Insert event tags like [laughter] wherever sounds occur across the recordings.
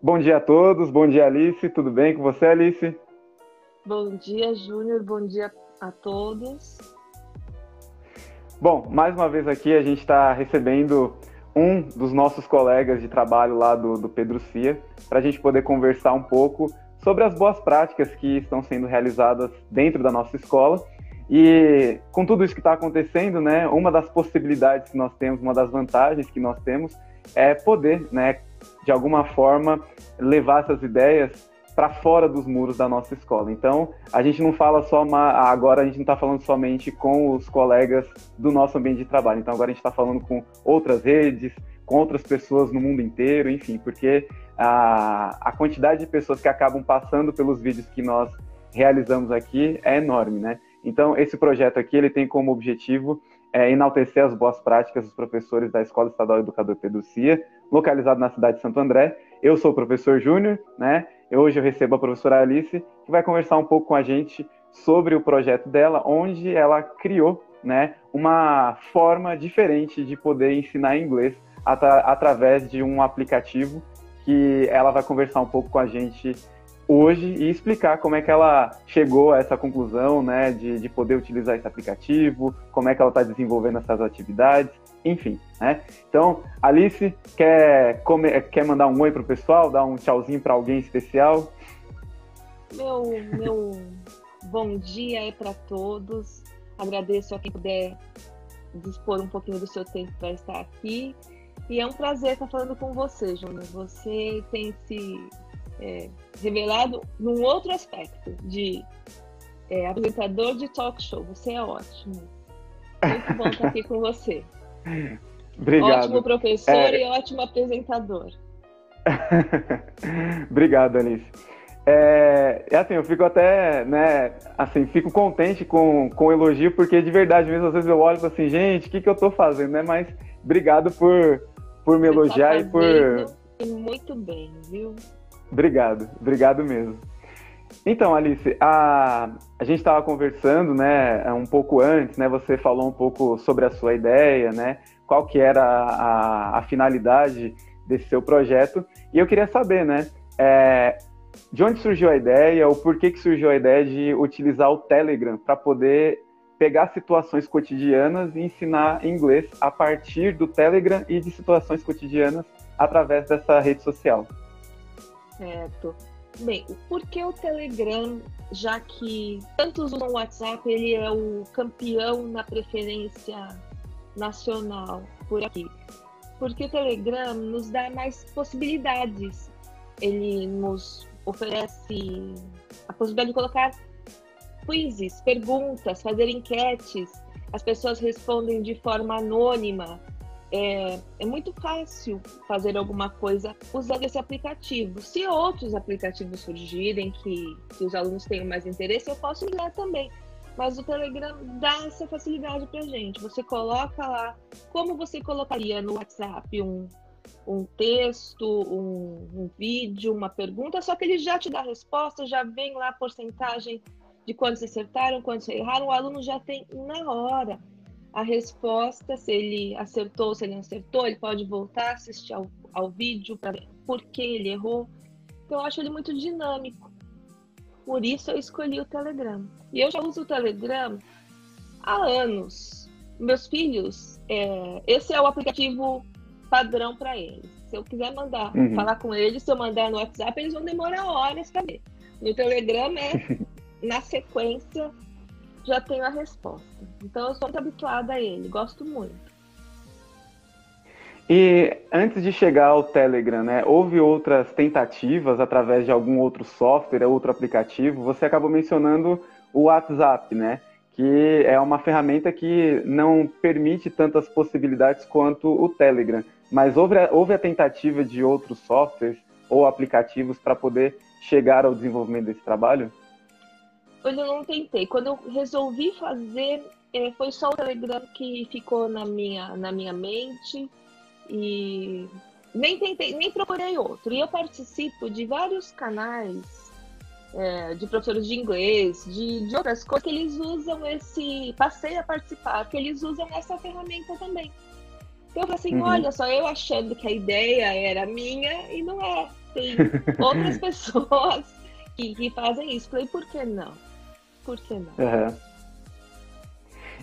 Bom dia a todos, bom dia Alice, tudo bem com você, Alice? Bom dia, Júnior, bom dia a todos. Bom, mais uma vez aqui a gente está recebendo um dos nossos colegas de trabalho lá do, do Pedro Cia, para a gente poder conversar um pouco sobre as boas práticas que estão sendo realizadas dentro da nossa escola. E com tudo isso que está acontecendo, né, uma das possibilidades que nós temos, uma das vantagens que nós temos é poder, né, de alguma forma, levar essas ideias para fora dos muros da nossa escola. Então, a gente não fala só uma, agora a gente não está falando somente com os colegas do nosso ambiente de trabalho. Então, agora a gente está falando com outras redes, com outras pessoas no mundo inteiro, enfim, porque a, a quantidade de pessoas que acabam passando pelos vídeos que nós realizamos aqui é enorme, né? Então, esse projeto aqui ele tem como objetivo é, enaltecer as boas práticas dos professores da Escola Estadual Educador Pedro Cia, localizado na cidade de Santo André. Eu sou o professor Júnior, né? Hoje eu recebo a professora Alice, que vai conversar um pouco com a gente sobre o projeto dela, onde ela criou, né, uma forma diferente de poder ensinar inglês através de um aplicativo que ela vai conversar um pouco com a gente hoje e explicar como é que ela chegou a essa conclusão, né, de, de poder utilizar esse aplicativo, como é que ela está desenvolvendo essas atividades, enfim, né? Então, Alice, quer, quer mandar um oi para o pessoal, dar um tchauzinho para alguém especial? Meu, meu bom dia é para todos. Agradeço a quem puder dispor um pouquinho do seu tempo para estar aqui. E é um prazer estar falando com você, Júnior. Você tem se é, revelado num outro aspecto de é, apresentador de talk show. Você é ótimo. Muito bom estar aqui com você. Obrigado. Ótimo professor é... e ótimo apresentador. [laughs] Obrigado, Alice. É, é, assim, eu fico até, né, assim, fico contente com, com o elogio, porque de verdade mesmo, às vezes eu olho e falo assim, gente, o que, que eu tô fazendo, né? Mas obrigado por, por me Você tá elogiar tá e por. Muito bem, viu? Obrigado, obrigado mesmo. Então, Alice, a, a gente estava conversando, né, um pouco antes, né, você falou um pouco sobre a sua ideia, né, qual que era a, a finalidade desse seu projeto, e eu queria saber, né, é, de onde surgiu a ideia, ou por que, que surgiu a ideia de utilizar o Telegram para poder pegar situações cotidianas e ensinar inglês a partir do Telegram e de situações cotidianas através dessa rede social. Certo. Bem, por que o Telegram, já que tantos usam o WhatsApp, ele é o campeão na preferência nacional por aqui? Porque o Telegram nos dá mais possibilidades. Ele nos oferece a possibilidade de colocar quizzes, perguntas, fazer enquetes. As pessoas respondem de forma anônima é, é muito fácil fazer alguma coisa usando esse aplicativo. Se outros aplicativos surgirem que, que os alunos tenham mais interesse, eu posso usar também. Mas o Telegram dá essa facilidade para gente. Você coloca lá, como você colocaria no WhatsApp um, um texto, um, um, vídeo, uma pergunta, só que ele já te dá a resposta, já vem lá a porcentagem de quantos acertaram, quantos erraram, o aluno já tem na hora a resposta, se ele acertou, se ele não acertou, ele pode voltar, assistir ao, ao vídeo para ver por que ele errou. Então, eu acho ele muito dinâmico. Por isso, eu escolhi o Telegram. E eu já uso o Telegram há anos. Meus filhos, é, esse é o aplicativo padrão para eles. Se eu quiser mandar, uhum. falar com eles, se eu mandar no WhatsApp, eles vão demorar horas para ver. No Telegram é [laughs] na sequência já tenho a resposta. Então eu sou muito habituada a ele, gosto muito. E antes de chegar ao Telegram, né, houve outras tentativas através de algum outro software, outro aplicativo? Você acabou mencionando o WhatsApp, né, que é uma ferramenta que não permite tantas possibilidades quanto o Telegram. Mas houve a, houve a tentativa de outros softwares ou aplicativos para poder chegar ao desenvolvimento desse trabalho? Eu não tentei. Quando eu resolvi fazer, é, foi só o Telegram que ficou na minha, na minha mente e nem tentei, nem procurei outro. E eu participo de vários canais é, de professores de inglês, de, de outras coisas que eles usam esse. Passei a participar, que eles usam essa ferramenta também. Então eu falei assim, uhum. olha só, eu achando que a ideia era minha e não é. Tem outras [laughs] pessoas que, que fazem isso. Falei, por que não? Por que não? Uhum.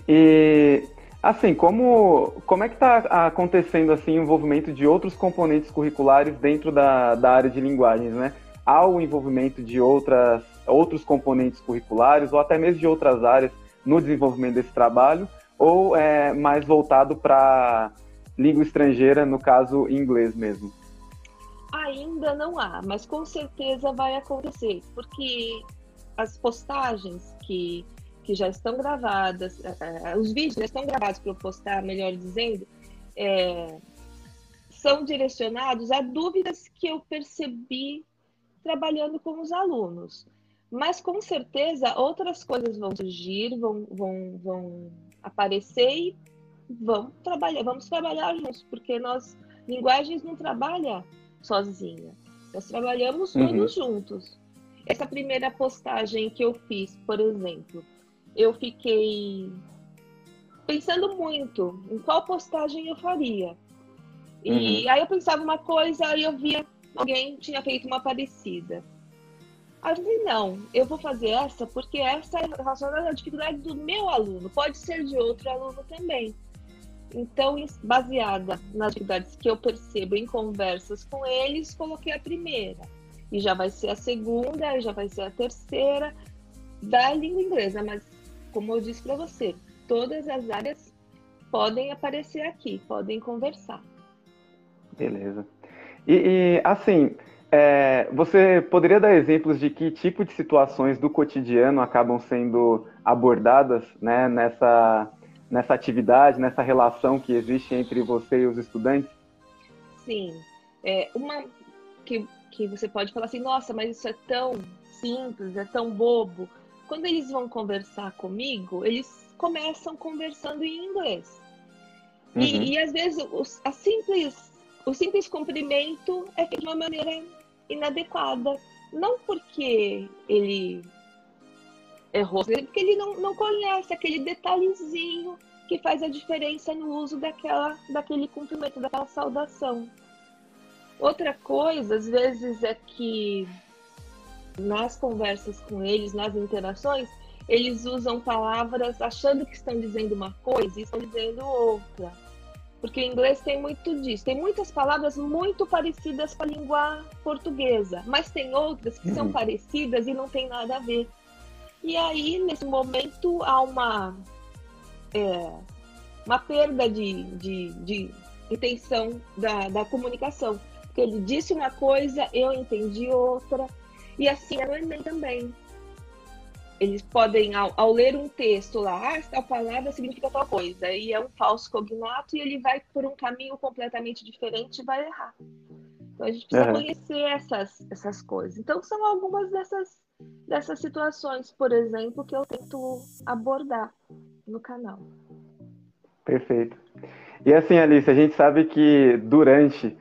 E assim, como, como é que está acontecendo assim o envolvimento de outros componentes curriculares dentro da, da área de linguagens, né? Há o envolvimento de outras, outros componentes curriculares ou até mesmo de outras áreas no desenvolvimento desse trabalho, ou é mais voltado para língua estrangeira, no caso inglês mesmo? Ainda não há, mas com certeza vai acontecer, porque as postagens que, que já estão gravadas, é, os vídeos já estão gravados para eu postar, melhor dizendo, é, são direcionados a dúvidas que eu percebi trabalhando com os alunos. Mas com certeza outras coisas vão surgir, vão, vão, vão aparecer e vamos trabalhar, vamos trabalhar juntos, porque nós, linguagens não trabalha sozinha. Nós trabalhamos uhum. todos juntos. Essa primeira postagem que eu fiz, por exemplo, eu fiquei pensando muito em qual postagem eu faria. E uhum. aí eu pensava uma coisa e eu via alguém tinha feito uma parecida. Aí eu falei, não, eu vou fazer essa porque essa é relacionada à dificuldade do meu aluno, pode ser de outro aluno também. Então, baseada nas dificuldades que eu percebo em conversas com eles, coloquei a primeira. E já vai ser a segunda, e já vai ser a terceira da língua inglesa. Mas, como eu disse para você, todas as áreas podem aparecer aqui, podem conversar. Beleza. E, e assim, é, você poderia dar exemplos de que tipo de situações do cotidiano acabam sendo abordadas né, nessa, nessa atividade, nessa relação que existe entre você e os estudantes? Sim. É, uma que, que você pode falar assim, nossa, mas isso é tão simples, é tão bobo. Quando eles vão conversar comigo, eles começam conversando em inglês. Uhum. E, e às vezes os, a simples o simples cumprimento é feito de uma maneira inadequada. Não porque ele errou, porque ele não, não conhece aquele detalhezinho que faz a diferença no uso daquela, daquele cumprimento, daquela saudação. Outra coisa, às vezes, é que nas conversas com eles, nas interações, eles usam palavras achando que estão dizendo uma coisa e estão dizendo outra. Porque o inglês tem muito disso. Tem muitas palavras muito parecidas com a língua portuguesa, mas tem outras que uhum. são parecidas e não tem nada a ver. E aí, nesse momento, há uma, é, uma perda de, de, de intenção da, da comunicação. Porque ele disse uma coisa, eu entendi outra. E assim é no Enem também eles podem, ao, ao, ler um texto lá, ah, tal palavra significa tal coisa, e é um falso cognato, e ele vai por um caminho completamente diferente e vai errar. Então a gente precisa uhum. conhecer essas, essas coisas. Então são algumas dessas, dessas situações, por exemplo, que eu tento abordar no canal. Perfeito. E assim, Alice, a gente sabe que durante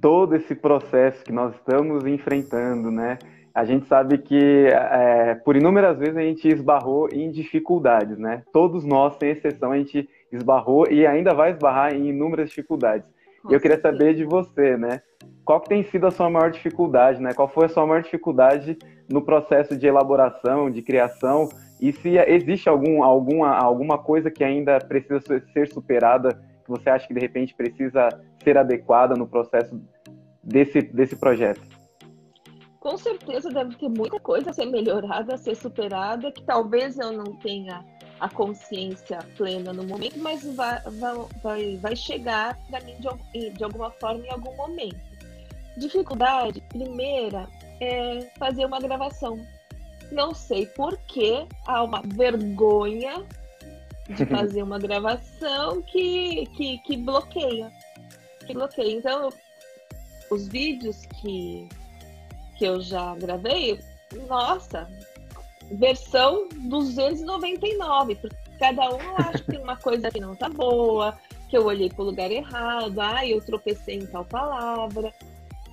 todo esse processo que nós estamos enfrentando, né? a gente sabe que é, por inúmeras vezes a gente esbarrou em dificuldades, né? Todos nós, sem exceção, a gente esbarrou e ainda vai esbarrar em inúmeras dificuldades. E eu queria saber de você, né? Qual que tem sido a sua maior dificuldade, né? Qual foi a sua maior dificuldade no processo de elaboração, de criação? E se existe algum, alguma, alguma coisa que ainda precisa ser superada, que você acha que de repente precisa ser adequada no processo desse, desse projeto? com certeza deve ter muita coisa a ser melhorada, a ser superada, que talvez eu não tenha a consciência plena no momento, mas vai, vai, vai chegar para mim de, de alguma forma em algum momento. Dificuldade, primeira, é fazer uma gravação. Não sei por que há uma vergonha de [laughs] fazer uma gravação que, que, que bloqueia. Que bloqueia. Então, os vídeos que que eu já gravei, nossa, versão 299, porque cada um acha que tem uma coisa que não tá boa, que eu olhei para o lugar errado, ah, eu tropecei em tal palavra,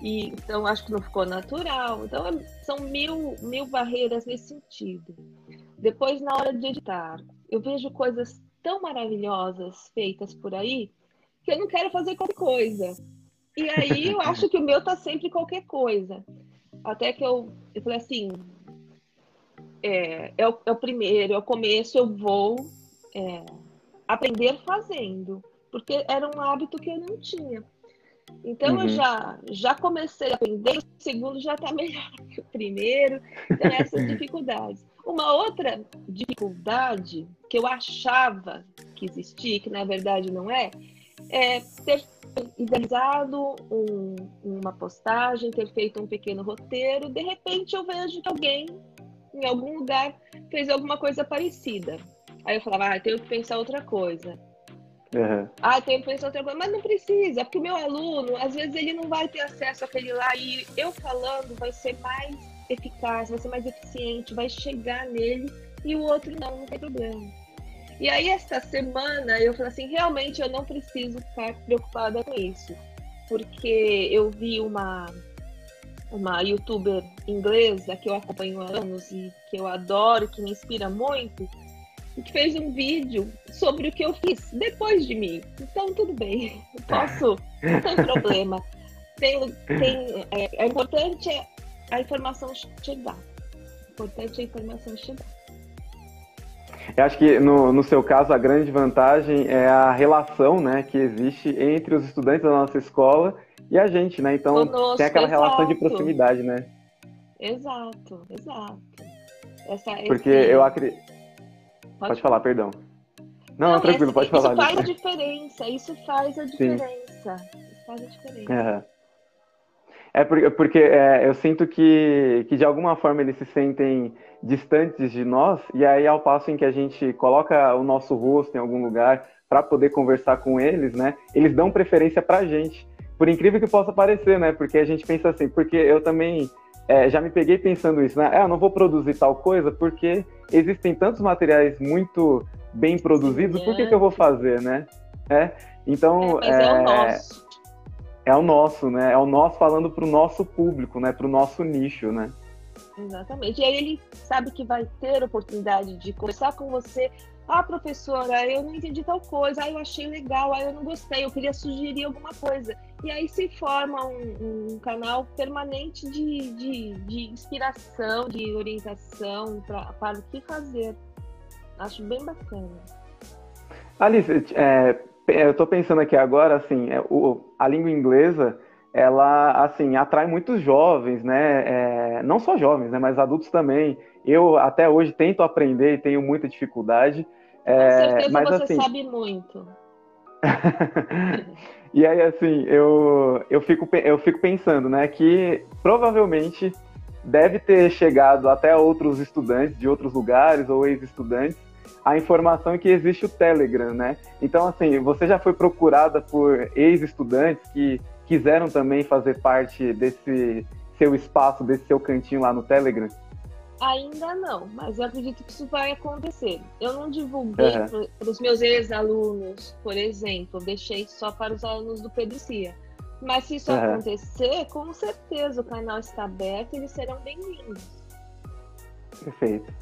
e então acho que não ficou natural. Então é, são mil, mil barreiras nesse sentido. Depois, na hora de editar, eu vejo coisas tão maravilhosas feitas por aí que eu não quero fazer qualquer coisa. E aí eu [laughs] acho que o meu tá sempre qualquer coisa. Até que eu, eu falei assim, é, é, o, é o primeiro, é o começo, eu vou é, aprender fazendo, porque era um hábito que eu não tinha. Então uhum. eu já, já comecei a aprender, o segundo já está [laughs] melhor que o primeiro, então essas [laughs] dificuldades. Uma outra dificuldade que eu achava que existia, que na verdade não é, é ter idealizado um, uma postagem, ter feito um pequeno roteiro, de repente eu vejo que alguém em algum lugar fez alguma coisa parecida. Aí eu falava, ah, tenho que pensar outra coisa. Uhum. Ah, tenho que pensar outra coisa. Mas não precisa, porque o meu aluno, às vezes, ele não vai ter acesso àquele lá. E eu falando vai ser mais eficaz, vai ser mais eficiente, vai chegar nele e o outro não, não tem problema. E aí, esta semana, eu falei assim: realmente eu não preciso ficar preocupada com isso. Porque eu vi uma, uma youtuber inglesa que eu acompanho há anos e que eu adoro, que me inspira muito, e que fez um vídeo sobre o que eu fiz depois de mim. Então, tudo bem, [laughs] posso, não tem [laughs] problema. Tem, tem, é, é importante a informação chegar. É importante a informação chegar. Eu acho que no, no seu caso a grande vantagem é a relação né, que existe entre os estudantes da nossa escola e a gente, né? Então Conosco, tem aquela exato. relação de proximidade, né? Exato, exato. Essa, Porque esse... eu acredito. Pode, pode falar, perdão. Não, não, tranquilo, esse, pode falar. Isso faz a diferença, isso faz a diferença. Sim. Isso faz a diferença. É porque, é, eu sinto que, que de alguma forma eles se sentem distantes de nós, e aí ao passo em que a gente coloca o nosso rosto em algum lugar para poder conversar com eles, né, eles dão preferência para a gente. Por incrível que possa parecer, né, porque a gente pensa assim, porque eu também é, já me peguei pensando isso, né, é, eu não vou produzir tal coisa porque existem tantos materiais muito bem produzidos, Sim, por que, que eu vou fazer, né? É, então, é, mas é, é o nosso é o nosso, né? É o nosso falando para o nosso público, né? Para o nosso nicho, né? Exatamente. E aí ele sabe que vai ter oportunidade de conversar com você. Ah, professora, eu não entendi tal coisa. Ah, eu achei legal. Ah, eu não gostei. Eu queria sugerir alguma coisa. E aí se forma um, um canal permanente de, de, de, inspiração, de orientação pra, para o que fazer. Acho bem bacana. Alice, é, eu estou pensando aqui agora, assim, é, a língua inglesa, ela, assim, atrai muitos jovens, né? É, não só jovens, né? Mas adultos também. Eu, até hoje, tento aprender e tenho muita dificuldade. É, Com certeza mas, você assim... sabe muito. [laughs] e aí, assim, eu, eu, fico, eu fico pensando, né? Que provavelmente deve ter chegado até outros estudantes de outros lugares ou ex-estudantes a informação é que existe o Telegram, né? Então, assim, você já foi procurada por ex-estudantes que quiseram também fazer parte desse seu espaço, desse seu cantinho lá no Telegram? Ainda não, mas eu acredito que isso vai acontecer. Eu não divulguei uhum. para os meus ex-alunos, por exemplo, deixei só para os alunos do Pedro Cia. Mas se isso uhum. acontecer, com certeza o canal está aberto e eles serão bem-vindos. Perfeito.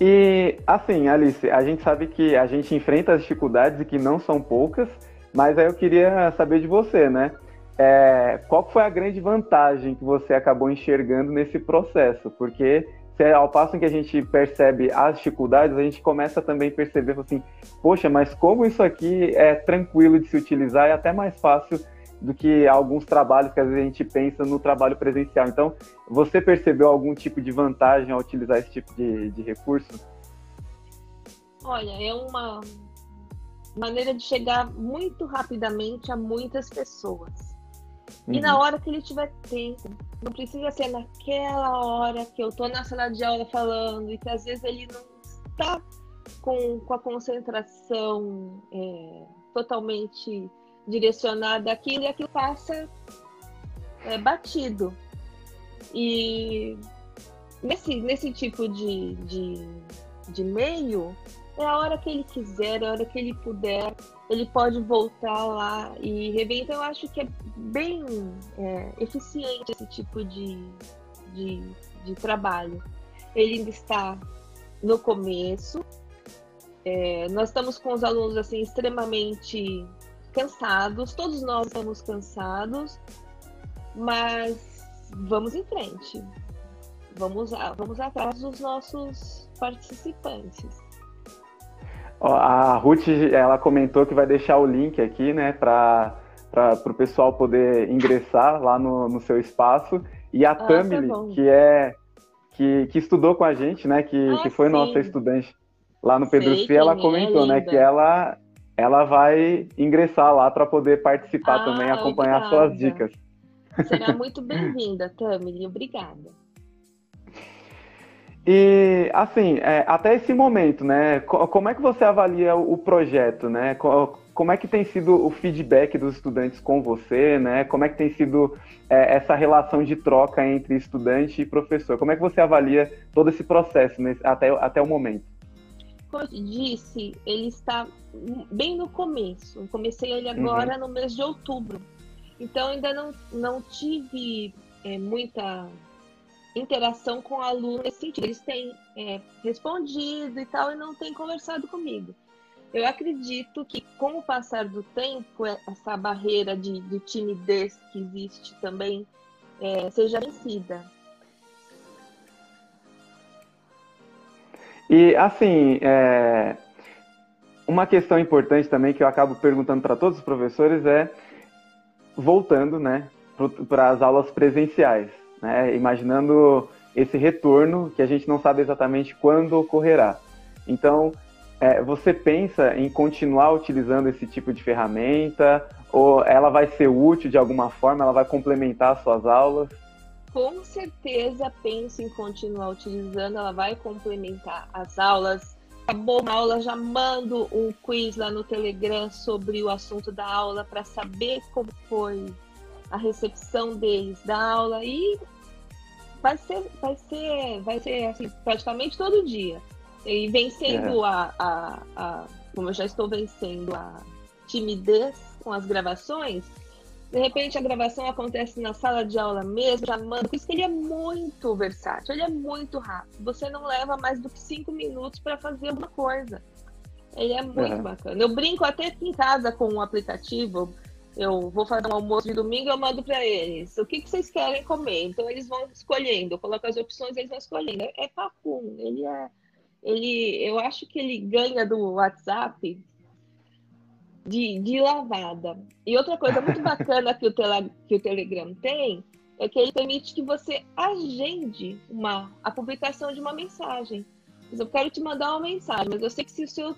E assim, Alice, a gente sabe que a gente enfrenta as dificuldades e que não são poucas, mas aí eu queria saber de você, né? É, qual foi a grande vantagem que você acabou enxergando nesse processo? Porque se, ao passo em que a gente percebe as dificuldades, a gente começa também a perceber assim, poxa, mas como isso aqui é tranquilo de se utilizar e até mais fácil do que alguns trabalhos que às vezes a gente pensa no trabalho presencial. Então, você percebeu algum tipo de vantagem ao utilizar esse tipo de, de recurso? Olha, é uma maneira de chegar muito rapidamente a muitas pessoas. Uhum. E na uhum. hora que ele tiver tempo. Não precisa ser naquela hora que eu tô na sala de aula falando e que às vezes ele não está com, com a concentração é, totalmente direcionada àquilo e aquilo passa é, batido. E nesse, nesse tipo de, de, de meio, é a hora que ele quiser, é a hora que ele puder, ele pode voltar lá e rever. Então, eu acho que é bem é, eficiente esse tipo de, de, de trabalho. Ele ainda está no começo. É, nós estamos com os alunos assim extremamente cansados, todos nós estamos cansados, mas vamos em frente. Vamos, vamos atrás dos nossos participantes. A Ruth, ela comentou que vai deixar o link aqui, né, para o pessoal poder ingressar lá no, no seu espaço. E a ah, Tamily, tá que é que, que estudou com a gente, né, que, ah, que foi sim. nossa estudante lá no Pedro Sei, ela é comentou, é né, que ela ela vai ingressar lá para poder participar ah, também, acompanhar obrigada. suas dicas. Será [laughs] muito bem-vinda, Tamily, obrigada. E, assim, é, até esse momento, né, como é que você avalia o projeto, né? Como é que tem sido o feedback dos estudantes com você, né? Como é que tem sido é, essa relação de troca entre estudante e professor? Como é que você avalia todo esse processo nesse, até, até o momento? Como eu disse, ele está bem no começo. Eu comecei ele agora uhum. no mês de outubro. Então, ainda não, não tive é, muita interação com o aluno nesse sentido. Eles têm é, respondido e tal e não têm conversado comigo. Eu acredito que, com o passar do tempo, é, essa barreira de, de timidez que existe também é, seja vencida. E, assim, é... uma questão importante também que eu acabo perguntando para todos os professores é, voltando né, para as aulas presenciais né? imaginando esse retorno que a gente não sabe exatamente quando ocorrerá. Então, é, você pensa em continuar utilizando esse tipo de ferramenta ou ela vai ser útil de alguma forma, ela vai complementar as suas aulas? Com certeza penso em continuar utilizando, ela vai complementar as aulas. Acabou uma aula, já mando um quiz lá no Telegram sobre o assunto da aula para saber como foi a recepção deles da aula e vai ser, vai ser, vai ser assim, praticamente todo dia. E vencendo é. a, a, a, como eu já estou vencendo a timidez com as gravações, de repente a gravação acontece na sala de aula mesmo, já manda. Por isso que ele é muito versátil, ele é muito rápido. Você não leva mais do que cinco minutos para fazer alguma coisa. Ele é muito é. bacana. Eu brinco até aqui em casa com o um aplicativo eu vou fazer um almoço de domingo, eu mando para eles. O que, que vocês querem comer? Então eles vão escolhendo. Eu coloco as opções, eles vão escolhendo. É, é papum. Ele é, ele, eu acho que ele ganha do WhatsApp de, de lavada. E outra coisa muito [laughs] bacana que o, que o Telegram tem é que ele permite que você agende uma, a publicação de uma mensagem. Eu quero te mandar uma mensagem, mas eu sei que se o seu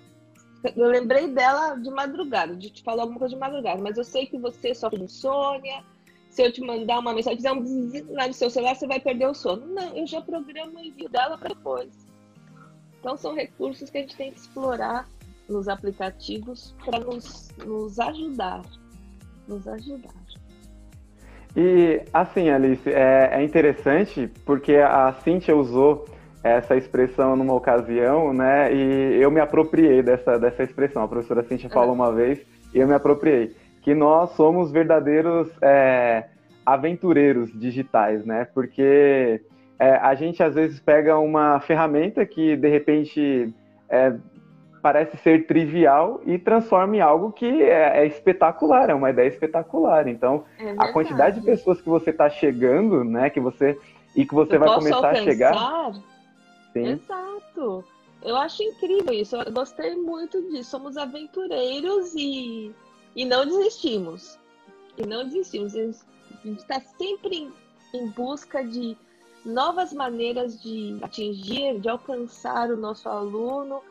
eu lembrei dela de madrugada, de te falar alguma coisa de madrugada, mas eu sei que você sofre de insônia. Se eu te mandar uma mensagem, fizer um lá no seu celular, você vai perder o sono. Não, eu já programo o envio dela para depois. Então, são recursos que a gente tem que explorar nos aplicativos para nos, nos ajudar. Nos ajudar. E, assim, Alice, é, é interessante porque a Cintia usou essa expressão numa ocasião, né? E eu me apropriei dessa, dessa expressão. A professora Cintia falou uma vez e eu me apropriei. Que nós somos verdadeiros é, aventureiros digitais, né? Porque é, a gente às vezes pega uma ferramenta que de repente é, parece ser trivial e transforma em algo que é, é espetacular, é uma ideia espetacular. Então, é a quantidade de pessoas que você está chegando, né? Que você e que você eu vai começar alcançar? a chegar Sim. Exato. Eu acho incrível isso. Eu gostei muito disso. Somos aventureiros e, e não desistimos. E não desistimos. A gente está sempre em, em busca de novas maneiras de atingir, de alcançar o nosso aluno.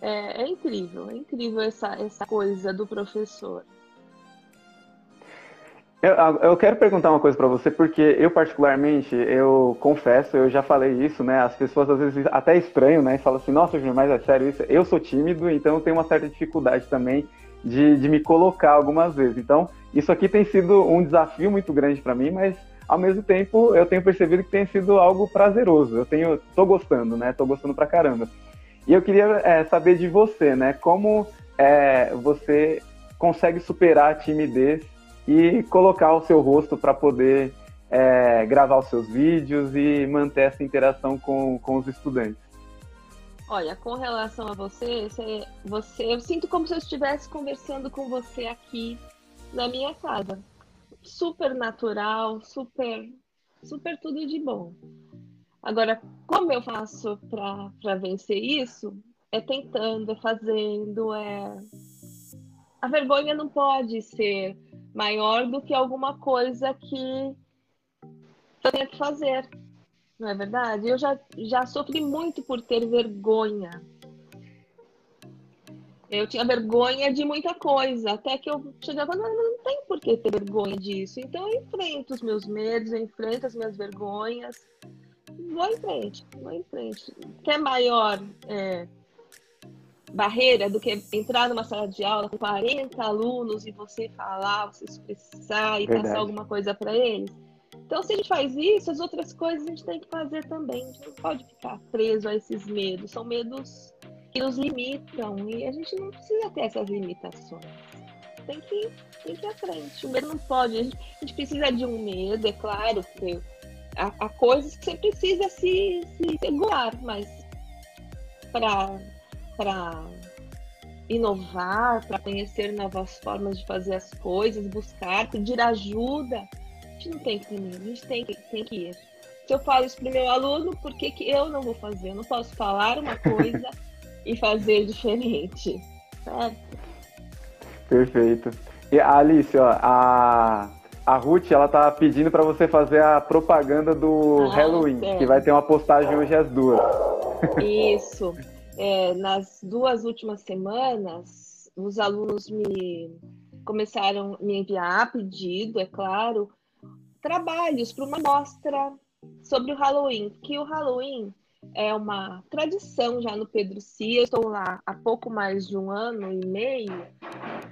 É, é, incrível, é incrível essa, essa coisa do professor. Eu, eu quero perguntar uma coisa para você, porque eu particularmente, eu confesso, eu já falei isso, né? As pessoas às vezes até estranham, né? Falam assim, nossa, Júnior, mas é sério isso? Eu sou tímido, então eu tenho uma certa dificuldade também de, de me colocar algumas vezes. Então, isso aqui tem sido um desafio muito grande para mim, mas ao mesmo tempo eu tenho percebido que tem sido algo prazeroso. Eu tenho, tô gostando, né? Tô gostando pra caramba. E eu queria é, saber de você, né? Como é, você consegue superar a timidez e colocar o seu rosto para poder é, gravar os seus vídeos e manter essa interação com, com os estudantes. Olha, com relação a você, você, você, eu sinto como se eu estivesse conversando com você aqui na minha casa. Super natural, super, super tudo de bom. Agora, como eu faço para vencer isso? É tentando, é fazendo, é. A vergonha não pode ser maior do que alguma coisa que eu tenho que fazer. Não é verdade? Eu já, já sofri muito por ter vergonha. Eu tinha vergonha de muita coisa, até que eu chegava, não, não tem por que ter vergonha disso. Então eu enfrento os meus medos, eu enfrento as minhas vergonhas. Vou em frente, vou em frente. Quer maior é, barreira do que entrar numa sala de aula com 40 alunos e você falar, você expressar e Verdade. passar alguma coisa para eles? Então, se a gente faz isso, as outras coisas a gente tem que fazer também. A gente não pode ficar preso a esses medos. São medos que nos limitam e a gente não precisa ter essas limitações. Tem que, tem que ir à frente. O medo não pode. A gente, a gente precisa de um medo, é claro, porque há, há coisas que você precisa se, se segurar, mas para inovar, para conhecer novas formas de fazer as coisas, buscar, pedir ajuda gente não tem que ter medo, a gente tem que, tem que ir. Se eu falo isso para o meu aluno, por que, que eu não vou fazer? Eu não posso falar uma [laughs] coisa e fazer diferente, certo? Perfeito. E a Alice, ó, a, a Ruth, ela tá pedindo para você fazer a propaganda do ah, Halloween, certo. que vai ter uma postagem hoje às duas. Isso. É, nas duas últimas semanas, os alunos me começaram a me enviar a pedido, é claro, trabalhos para uma mostra sobre o Halloween, que o Halloween é uma tradição já no Pedro Cia. Estou lá há pouco mais de um ano e meio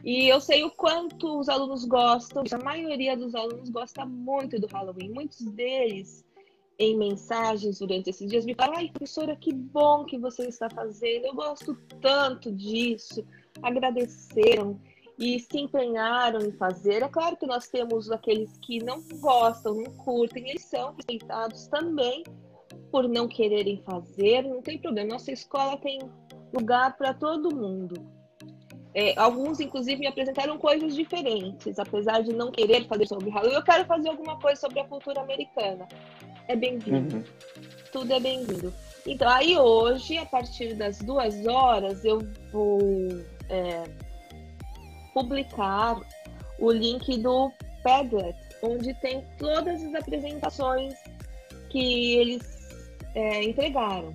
e eu sei o quanto os alunos gostam. A maioria dos alunos gosta muito do Halloween. Muitos deles, em mensagens durante esses dias, me falam: ai, professora, que bom que você está fazendo. Eu gosto tanto disso. Agradeceram e se empenharam em fazer. É claro que nós temos aqueles que não gostam, não curtem, eles são respeitados também por não quererem fazer, não tem problema. Nossa escola tem lugar para todo mundo. É, alguns, inclusive, me apresentaram coisas diferentes, apesar de não querer fazer sobre Halloween. Eu quero fazer alguma coisa sobre a cultura americana. É bem-vindo. Uhum. Tudo é bem-vindo. Então, aí hoje, a partir das duas horas, eu vou é, publicar o link do Padlet, onde tem todas as apresentações que eles é, entregaram.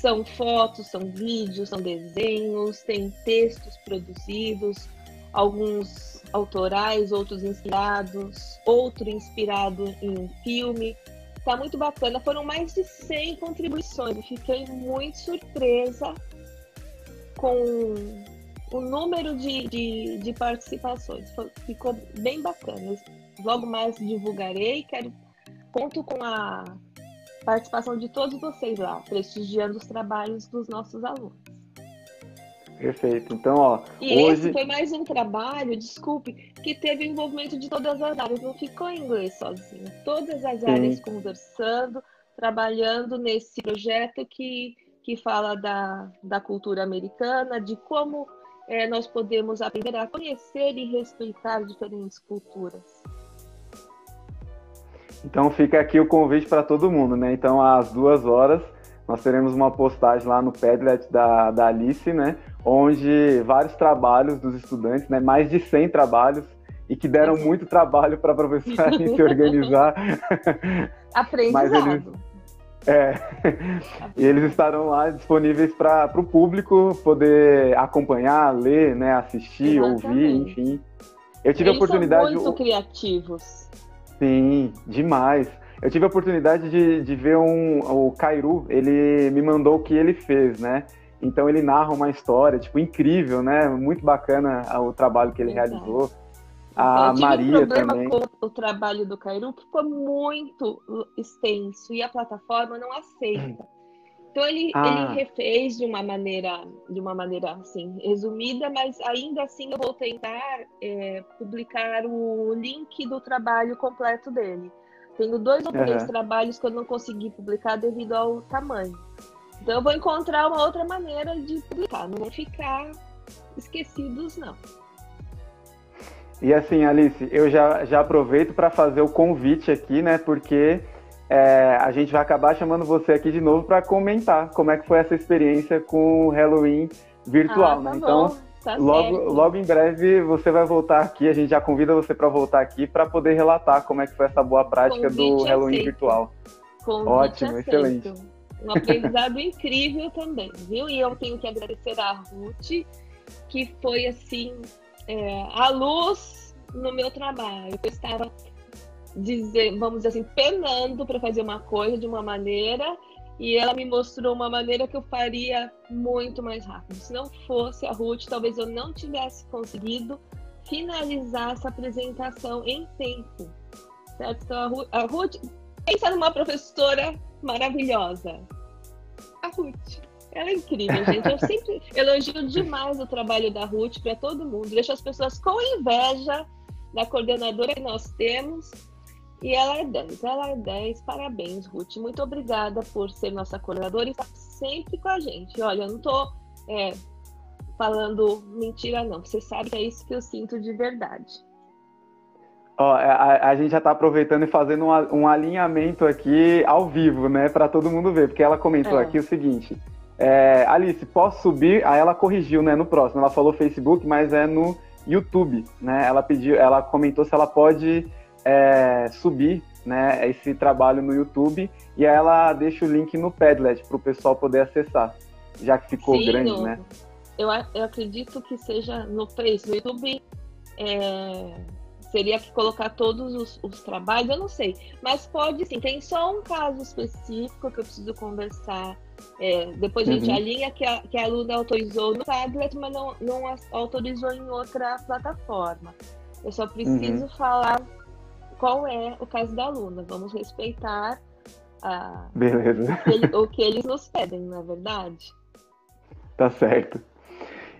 São fotos, são vídeos, são desenhos, tem textos produzidos, alguns autorais, outros inspirados, outro inspirado em um filme. Tá muito bacana. Foram mais de 100 contribuições. Eu fiquei muito surpresa com o número de, de, de participações. Ficou bem bacana. Logo mais divulgarei. Quero conto com a participação de todos vocês lá, prestigiando os trabalhos dos nossos alunos. Perfeito. Então, ó. E hoje... esse foi mais um trabalho, desculpe, que teve envolvimento de todas as áreas. Não ficou em inglês sozinho. Todas as Sim. áreas conversando, trabalhando nesse projeto que, que fala da, da cultura americana, de como é, nós podemos aprender a conhecer e respeitar diferentes culturas. Então fica aqui o convite para todo mundo, né? Então às duas horas nós teremos uma postagem lá no Padlet da, da Alice, né? Onde vários trabalhos dos estudantes, né? Mais de 100 trabalhos e que deram muito trabalho para a professora [laughs] se organizar. Aprendizado. Eles, é. E eles estarão lá disponíveis para o público poder acompanhar, ler, né, assistir, Exatamente. ouvir, enfim. Eu tive eles a oportunidade. São muito criativos. Sim, demais. Eu tive a oportunidade de, de ver um, o Cairu, ele me mandou o que ele fez, né? Então ele narra uma história, tipo, incrível, né? Muito bacana o trabalho que ele Exato. realizou. A eu tive Maria um problema também. com o trabalho do Cairu, que foi muito extenso e a plataforma não aceita. Então ele, ah. ele refez de uma maneira, de uma maneira assim resumida, mas ainda assim eu vou tentar é, publicar o link do trabalho completo dele. Tenho dois ou três uhum. trabalhos que eu não consegui publicar devido ao tamanho. Então eu vou encontrar uma outra maneira de publicar, não vou ficar esquecidos, não. E assim, Alice, eu já, já aproveito para fazer o convite aqui, né? Porque é, a gente vai acabar chamando você aqui de novo para comentar como é que foi essa experiência com o Halloween virtual, ah, tá né? Então, tá logo, logo em breve você vai voltar aqui, a gente já convida você para voltar aqui para poder relatar como é que foi essa boa prática convite do Halloween aceito. virtual. Convite Ótimo, aceito. excelente. Um aprendizado [laughs] incrível também, viu? E eu tenho que agradecer a Ruth, que foi assim é, a luz no meu trabalho. Eu estava dizer, vamos dizer assim, penando para fazer uma coisa de uma maneira e ela me mostrou uma maneira que eu faria muito mais rápido. Se não fosse a Ruth, talvez eu não tivesse conseguido finalizar essa apresentação em tempo. Certo? Então, a Ruth, a Ruth pensa numa professora maravilhosa. A Ruth. Ela é incrível, [laughs] gente. Eu sempre elogio demais o trabalho da Ruth para todo mundo. Deixa as pessoas com inveja da coordenadora que nós temos. E ela é 10, ela é 10. Parabéns, Ruth. Muito obrigada por ser nossa coordenadora e estar sempre com a gente. Olha, eu não estou é, falando mentira, não. Você sabe que é isso que eu sinto de verdade. Ó, a, a, gente já está aproveitando e fazendo um, um, alinhamento aqui ao vivo, né, para todo mundo ver, porque ela comentou é. aqui o seguinte: é, Alice, posso subir? Aí ela corrigiu, né, no próximo. Ela falou Facebook, mas é no YouTube, né? Ela pediu, ela comentou se ela pode é, subir, né, esse trabalho no YouTube e aí ela deixa o link no Padlet para o pessoal poder acessar, já que ficou Sim, grande, no, né? Eu, eu acredito que seja no Face, no YouTube. É, seria que colocar todos os, os, trabalhos, eu não sei. Mas pode sim, tem só um caso específico que eu preciso conversar é, depois a gente uhum. alinha que a, que a aluna autorizou no tablet, mas não, não autorizou em outra plataforma. Eu só preciso uhum. falar qual é o caso da aluna. Vamos respeitar a, Beleza. Ele, o que eles nos pedem, não é verdade? Tá certo.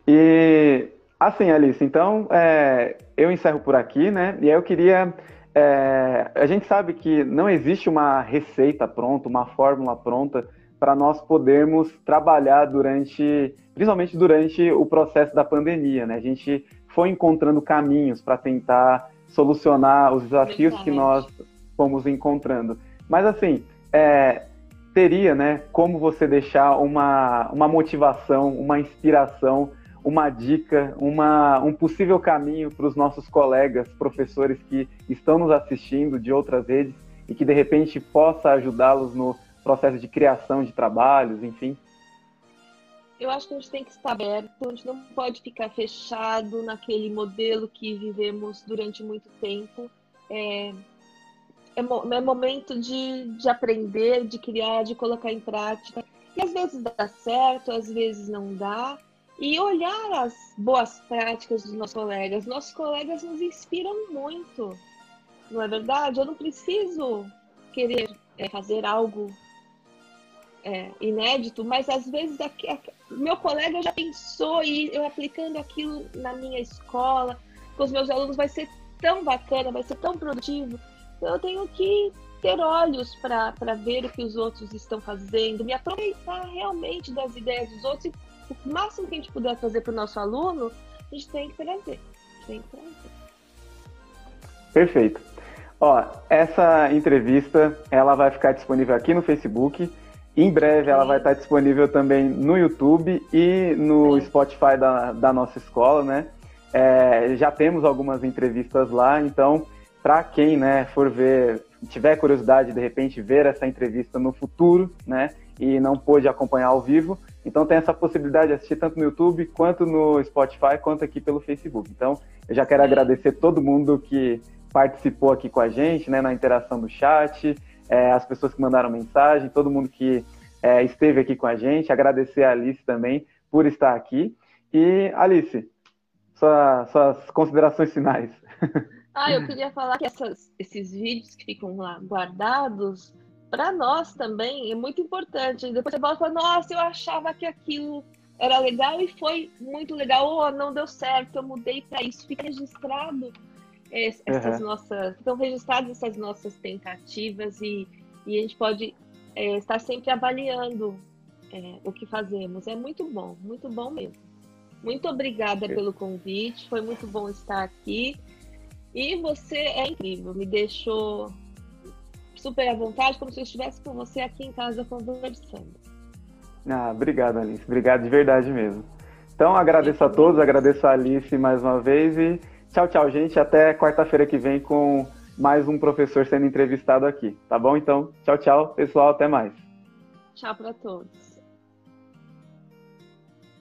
E assim, Alice, então é, eu encerro por aqui, né? E aí eu queria. É, a gente sabe que não existe uma receita pronta, uma fórmula pronta para nós podermos trabalhar durante, principalmente durante o processo da pandemia, né? A gente foi encontrando caminhos para tentar solucionar os desafios que nós fomos encontrando. Mas assim, é, teria, né, como você deixar uma, uma motivação, uma inspiração, uma dica, uma, um possível caminho para os nossos colegas, professores que estão nos assistindo de outras redes e que de repente possa ajudá-los no processo de criação de trabalhos, enfim? Eu acho que a gente tem que estar aberto, a gente não pode ficar fechado naquele modelo que vivemos durante muito tempo. É, é, é momento de, de aprender, de criar, de colocar em prática. E às vezes dá certo, às vezes não dá. E olhar as boas práticas dos nossos colegas. Nossos colegas nos inspiram muito, não é verdade? Eu não preciso querer é, fazer algo é, inédito, mas às vezes aqui, meu colega já pensou e eu aplicando aquilo na minha escola, com os meus alunos, vai ser tão bacana, vai ser tão produtivo. Então eu tenho que ter olhos para ver o que os outros estão fazendo, me aproveitar realmente das ideias dos outros e o máximo que a gente puder fazer para o nosso aluno, a gente tem que trazer. Tem que trazer. Perfeito. Ó, essa entrevista ela vai ficar disponível aqui no Facebook em breve ela vai estar disponível também no YouTube e no Spotify da, da nossa escola, né? É, já temos algumas entrevistas lá, então para quem né, for ver, tiver curiosidade de repente ver essa entrevista no futuro, né? E não pôde acompanhar ao vivo, então tem essa possibilidade de assistir tanto no YouTube quanto no Spotify, quanto aqui pelo Facebook. Então eu já quero agradecer todo mundo que participou aqui com a gente, né, na interação do chat é, as pessoas que mandaram mensagem, todo mundo que é, esteve aqui com a gente, agradecer a Alice também por estar aqui. E, Alice, sua, suas considerações finais. [laughs] Ah, eu queria falar que essas, esses vídeos que ficam lá guardados, para nós também é muito importante. Depois você volta e fala, nossa, eu achava que aquilo era legal e foi muito legal, ou oh, não deu certo, eu mudei para isso. Fica registrado essas uhum. nossas, estão registradas essas nossas tentativas e, e a gente pode é, estar sempre avaliando é, o que fazemos. É muito bom, muito bom mesmo. Muito obrigada pelo convite, foi muito bom estar aqui. E você é incrível, me deixou super à vontade, como se eu estivesse com você aqui em casa conversando. Ah, obrigado, Alice. Obrigado de verdade mesmo. Então, agradeço a todos, agradeço a Alice mais uma vez e tchau, tchau, gente. Até quarta-feira que vem com mais um professor sendo entrevistado aqui, tá bom? Então, tchau, tchau, pessoal. Até mais. Tchau para todos.